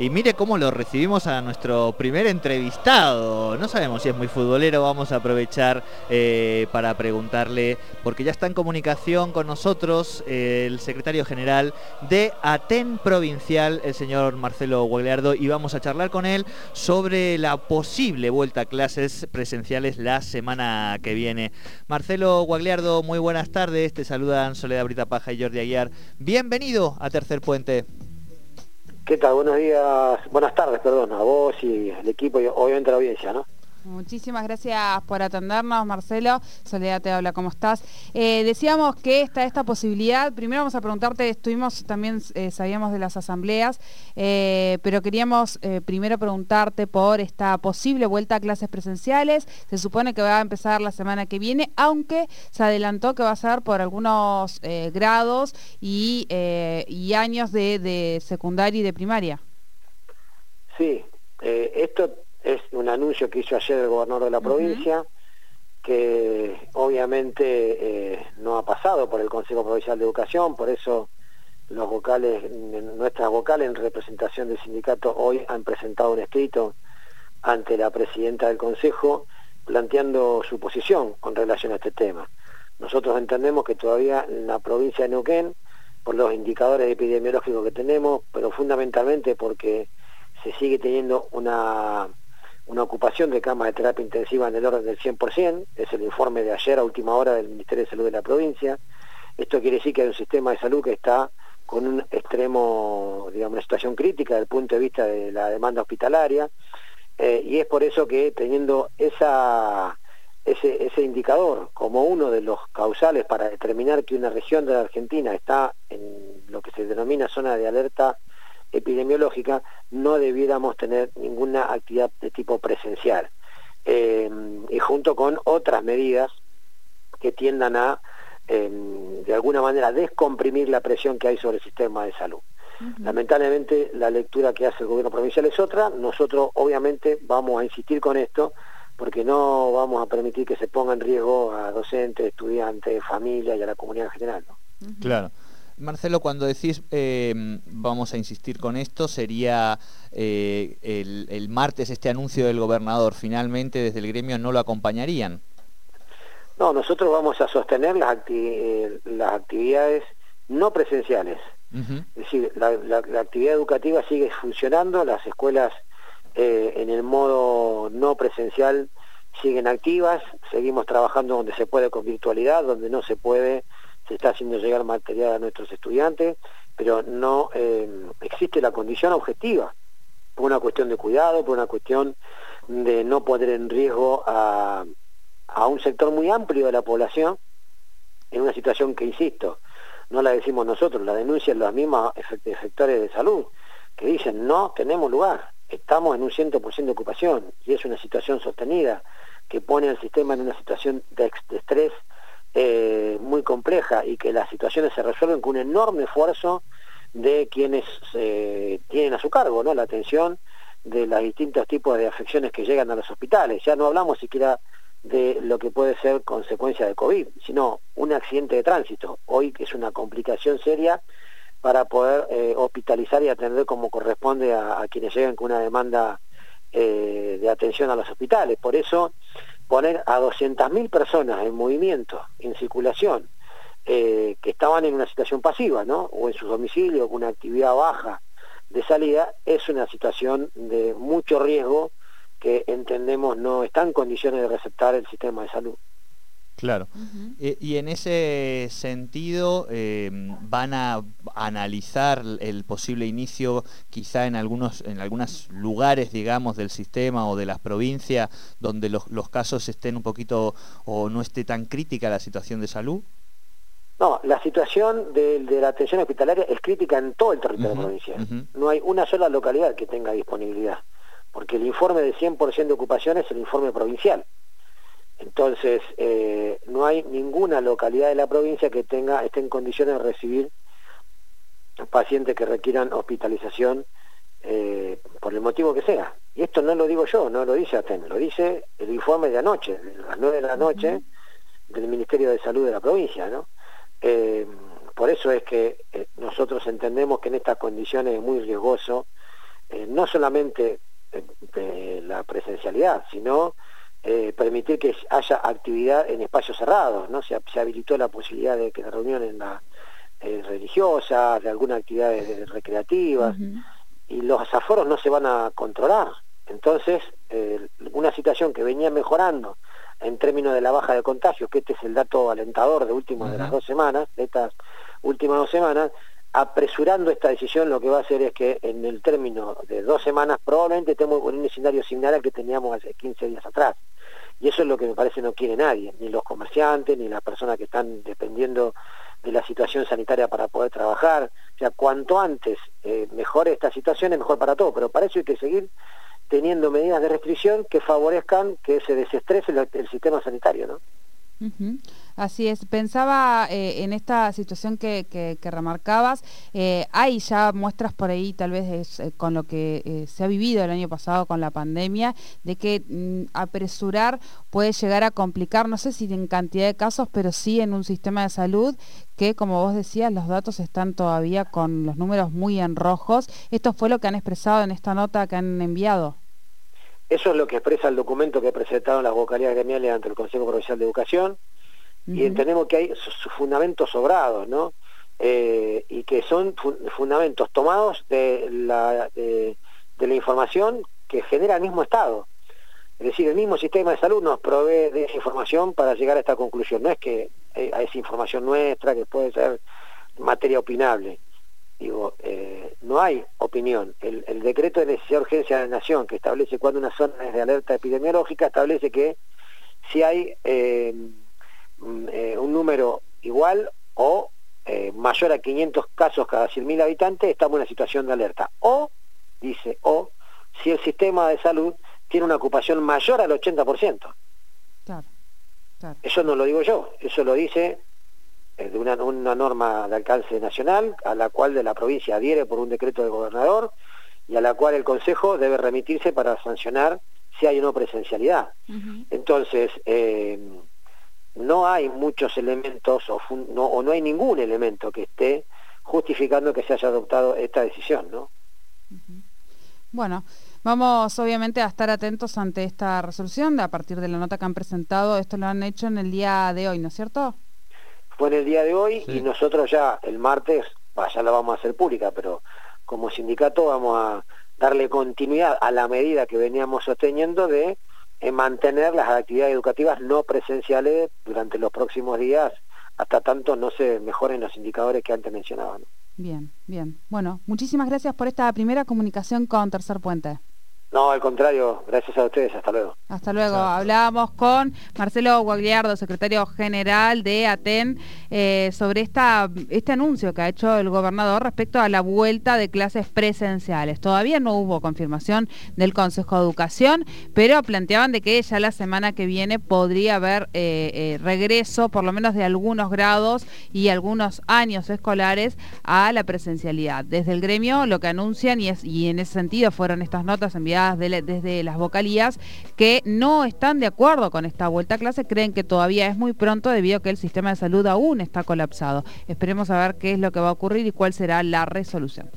Y mire cómo lo recibimos a nuestro primer entrevistado. No sabemos si es muy futbolero, vamos a aprovechar eh, para preguntarle, porque ya está en comunicación con nosotros eh, el secretario general de ATEN Provincial, el señor Marcelo Guagliardo, y vamos a charlar con él sobre la posible vuelta a clases presenciales la semana que viene. Marcelo Guagliardo, muy buenas tardes, te saludan Soledad Brita Paja y Jordi Aguiar. Bienvenido a Tercer Puente. ¿Qué tal? Buenos días, buenas tardes, perdón, a vos y al equipo y obviamente a la audiencia, ¿no? Muchísimas gracias por atendernos, Marcelo. Soledad te habla, ¿cómo estás? Eh, decíamos que está esta posibilidad, primero vamos a preguntarte, estuvimos también, eh, sabíamos de las asambleas, eh, pero queríamos primero preguntarte por esta posible vuelta a clases presenciales. Se supone que va a empezar la semana que viene, aunque se adelantó que va a ser por algunos grados y, años de, de secundaria y de primaria. Sí, esto es un anuncio que hizo ayer el gobernador de la provincia, que obviamente eh, no ha pasado por el Consejo Provincial de Educación, por eso los vocales, nuestras vocales en representación del sindicato hoy han presentado un escrito ante la presidenta del Consejo planteando su posición con relación a este tema. Nosotros entendemos que todavía en la provincia de Neuquén, por los indicadores epidemiológicos que tenemos, pero fundamentalmente porque se sigue teniendo una una ocupación de camas de terapia intensiva en el orden del 100%, es el informe de ayer a última hora del Ministerio de Salud de la provincia. Esto quiere decir que hay un sistema de salud que está con un extremo, digamos, una situación crítica desde el punto de vista de la demanda hospitalaria, eh, y es por eso que teniendo ese, ese indicador como uno de los causales para determinar que una región de la Argentina está en lo que se denomina zona de alerta epidemiológica, no debiéramos tener ninguna actividad de tipo presencial. Eh, y junto con otras medidas que tiendan a, em, de alguna manera, descomprimir la presión que hay sobre el sistema de salud. Lamentablemente la lectura que hace el gobierno provincial es otra, nosotros obviamente vamos a insistir con esto porque no vamos a permitir que se ponga en riesgo a docentes, estudiantes, familias y a la comunidad en general. Claro. Marcelo, cuando decís eh, vamos a insistir con esto, sería eh, el, martes este anuncio del gobernador. Finalmente, desde el gremio no lo acompañarían. No, nosotros vamos a sostener las, las actividades no presenciales. Es decir, la, actividad educativa sigue funcionando, las escuelas eh, en el modo no presencial siguen activas, seguimos trabajando donde se puede con virtualidad, donde no se puede se está haciendo llegar material a nuestros estudiantes, pero no eh, existe la condición objetiva, por una cuestión de cuidado, por una cuestión de no poner en riesgo a, un sector muy amplio de la población en una situación que, insisto, no la decimos nosotros, la denuncian los mismos efectores de salud, que dicen no tenemos lugar, estamos en un 100% de ocupación y es una situación sostenida que pone al sistema en una situación de estrés eh, muy compleja y que las situaciones se resuelven con un enorme esfuerzo de quienes eh, tienen a su cargo la atención de los distintos tipos de afecciones que llegan a los hospitales. Ya no hablamos siquiera de lo que puede ser consecuencia de COVID, sino un accidente de tránsito. Hoy es una complicación seria para poder eh, hospitalizar y atender como corresponde a, quienes llegan con una demanda de atención a los hospitales. Por eso poner a 200.000 personas en movimiento, en circulación, eh, que estaban en una situación pasiva, ¿no? O en sus domicilios, con una actividad baja de salida, es una situación de mucho riesgo que entendemos no está en condiciones de receptar el sistema de salud. Claro. Eh, y en ese sentido, eh, ¿van a analizar el posible inicio quizá en algunos en algunos lugares, digamos, del sistema o de las provincias donde los, casos estén un poquito o no esté tan crítica la situación de salud? No, la situación de, la atención hospitalaria es crítica en todo el territorio provincial. No hay una sola localidad que tenga disponibilidad, porque el informe de 100% de ocupación es el informe provincial. Entonces, eh, no hay ninguna localidad de la provincia que tenga, esté en condiciones de recibir pacientes que requieran hospitalización eh, por el motivo que sea. Y esto no lo digo yo, no lo dice ATEN, lo dice el informe de anoche, de las nueve de la noche, del Ministerio de Salud de la provincia, ¿no? Eh, por eso es que nosotros entendemos que en estas condiciones es muy riesgoso eh, no solamente de la presencialidad, sino eh, permitir que haya actividad en espacios cerrados, ¿no? Se, habilitó la posibilidad de que la reunión en la eh, religiosa, de algunas actividades recreativas, y los aforos no se van a controlar. Entonces, una situación que venía mejorando en términos de la baja de contagios, que este es el dato alentador de últimas de las dos semanas, de estas últimas dos semanas, apresurando esta decisión lo que va a hacer es que en el término de dos semanas probablemente estemos en un escenario similar al que teníamos hace 15 días atrás. Y eso es lo que me parece no quiere nadie, ni los comerciantes, ni las personas que están dependiendo de la situación sanitaria para poder trabajar. O sea, cuanto antes eh, mejore esta situación es mejor para todos, pero para eso hay que seguir teniendo medidas de restricción que favorezcan que se desestrese el, el sistema sanitario, ¿no? Así es, pensaba eh, en esta situación que, remarcabas, eh, hay ya muestras por ahí, tal vez eh, con lo que se ha vivido el año pasado con la pandemia, de que mm, apresurar puede llegar a complicar, no sé si en cantidad de casos, pero sí en un sistema de salud que, como vos decías, los datos están todavía con los números muy en rojos. Esto fue lo que han expresado en esta nota que han enviado. Eso es lo que expresa el documento que presentaron las vocalías gremiales ante el Consejo Provincial de Educación y entendemos que hay fundamentos sobrados, ¿no? Eh, y que son fundamentos tomados de la, de, la información que genera el mismo Estado. Es decir, el mismo sistema de salud nos provee de esa información para llegar a esta conclusión. No es que eh, esa información nuestra, que puede ser materia opinable. Digo, eh, no hay opinión. El, decreto de necesidad de urgencia de la Nación, que establece cuando una zona es de alerta epidemiológica, establece que si hay eh, eh, un número igual o mayor a 500 casos cada 100.000 habitantes, estamos en una situación de alerta. O, dice, o, si el sistema de salud tiene una ocupación mayor al 80%. Eso no lo digo yo, eso lo dice eh, de una, norma de alcance nacional a la cual de la provincia adhiere por un decreto del gobernador y a la cual el Consejo debe remitirse para sancionar si hay o no presencialidad. Entonces, eh, no hay muchos elementos o, no, hay ningún elemento que esté justificando que se haya adoptado esta decisión, ¿no? Bueno, vamos obviamente a estar atentos ante esta resolución a partir de la nota que han presentado. Esto lo han hecho en el día de hoy, ¿no es cierto? fue en el día de hoy y nosotros ya el martes, ya la vamos a hacer pública, pero como sindicato vamos a darle continuidad a la medida que veníamos sosteniendo de eh, mantener las actividades educativas no presenciales durante los próximos días hasta tanto no se mejoren los indicadores que antes mencionaba. Bien, bien. Bueno, muchísimas gracias por esta primera comunicación con Tercer Puente. No, al contrario, gracias a ustedes, hasta luego. Hasta luego. Hablábamos con Marcelo Guagliardo, secretario general de ATEN, eh, sobre esta, este anuncio que ha hecho el gobernador respecto a la vuelta de clases presenciales. Todavía no hubo confirmación del Consejo de Educación, pero planteaban de que ya la semana que viene podría haber eh, eh, regreso, por lo menos de algunos grados y algunos años escolares, a la presencialidad. Desde el gremio lo que anuncian, y, es, y en ese sentido fueron estas notas enviadas desde las vocalías no están de acuerdo con esta vuelta a clase, creen que todavía es muy pronto debido a que el sistema de salud aún está colapsado. Esperemos a ver qué es lo que va a ocurrir y cuál será la resolución.